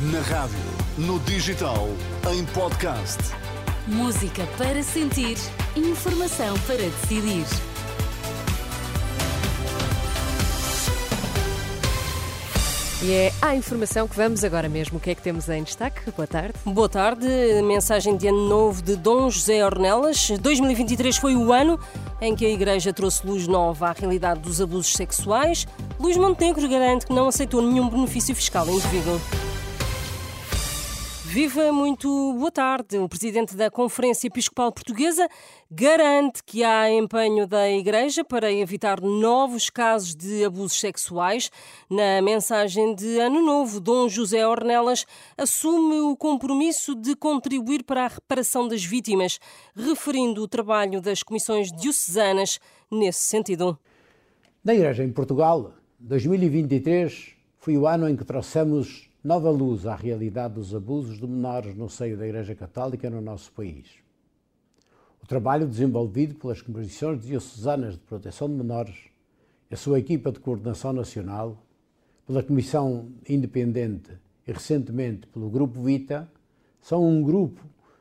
Na rádio, no digital, em podcast. Música para sentir, informação para decidir. E é a informação que vamos agora mesmo. O que é que temos em destaque? Boa tarde. Boa tarde. Mensagem de ano novo de Dom José Ornelas. 2023 foi o ano em que a Igreja trouxe luz nova à realidade dos abusos sexuais. Luís Montenegro garante que não aceitou nenhum benefício fiscal indevido. Viva, muito boa tarde. O presidente da Conferência Episcopal Portuguesa garante que há empenho da Igreja para evitar novos casos de abusos sexuais. Na mensagem de Ano Novo, Dom José Ornelas assume o compromisso de contribuir para a reparação das vítimas, referindo o trabalho das comissões diocesanas nesse sentido. Na Igreja em Portugal, 2023 foi o ano em que trouxemos nova luz à realidade dos abusos de menores no seio da Igreja Católica no nosso país. O trabalho desenvolvido pelas Comissões Diocesanas de Proteção de Menores, a sua equipa de coordenação nacional, pela Comissão Independente e recentemente pelo Grupo Vita, são um grupo,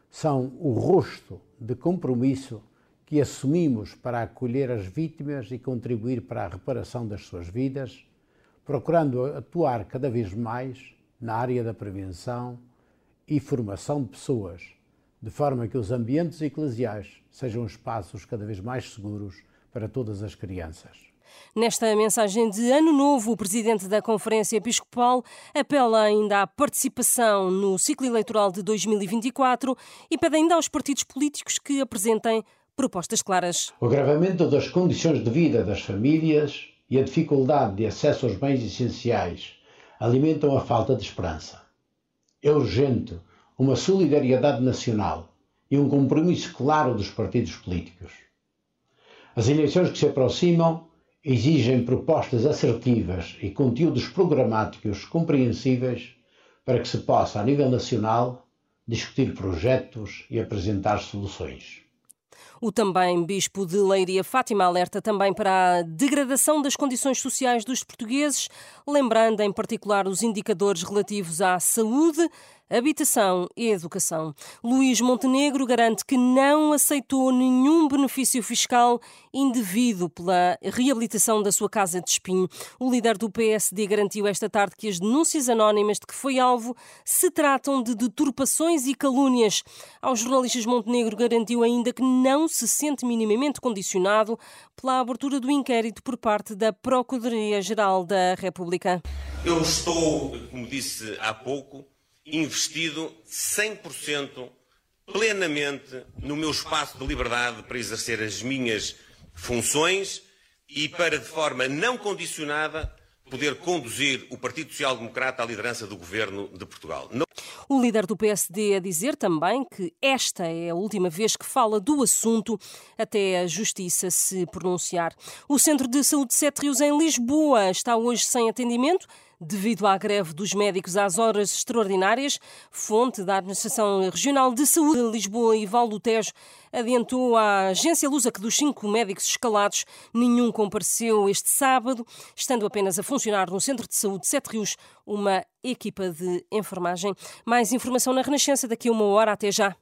são o rosto de compromisso que assumimos para acolher as vítimas e contribuir para a reparação das suas vidas, procurando atuar cada vez mais na área da prevenção e formação de pessoas, de forma que os ambientes eclesiais sejam espaços cada vez mais seguros para todas as crianças. Nesta mensagem de Ano Novo, o presidente da Conferência Episcopal apela ainda à participação no ciclo eleitoral de 2024 e pede ainda aos partidos políticos que apresentem propostas claras. O agravamento das condições de vida das famílias e a dificuldade de acesso aos bens essenciais alimentam a falta de esperança. É urgente uma solidariedade nacional e um compromisso claro dos partidos políticos. As eleições que se aproximam exigem propostas assertivas e conteúdos programáticos compreensíveis para que se possa, a nível nacional, discutir projetos e apresentar soluções. O também Bispo de Leiria Fátima alerta também para a degradação das condições sociais dos portugueses, lembrando em particular os indicadores relativos à saúde, habitação e educação. Luís Montenegro garante que não aceitou nenhum benefício fiscal indevido pela reabilitação da sua casa de espinho. O líder do PSD garantiu esta tarde que as denúncias anónimas de que foi alvo se tratam de deturpações e calúnias. Aos jornalistas Montenegro garantiu ainda que não se sente minimamente condicionado pela abertura do inquérito por parte da Procuradoria-Geral da República. Eu estou, como disse há pouco, investido 100% plenamente no meu espaço de liberdade para exercer as minhas funções e para, de forma não condicionada, poder conduzir o Partido Social Democrata à liderança do governo de Portugal. Não... O líder do PSD a dizer também que esta é a última vez que fala do assunto até a Justiça se pronunciar. O Centro de Saúde de Sete Rios em Lisboa está hoje sem atendimento devido à greve dos médicos às horas extraordinárias. Fonte da Administração Regional de Saúde de Lisboa e Val do Tejo adiantou à agência Lusa que dos cinco médicos escalados, nenhum compareceu este sábado, estando apenas a funcionar no Centro de Saúde de Sete Rios uma equipa de enfermagem. Mais informação na Renascença daqui a uma hora. Até já.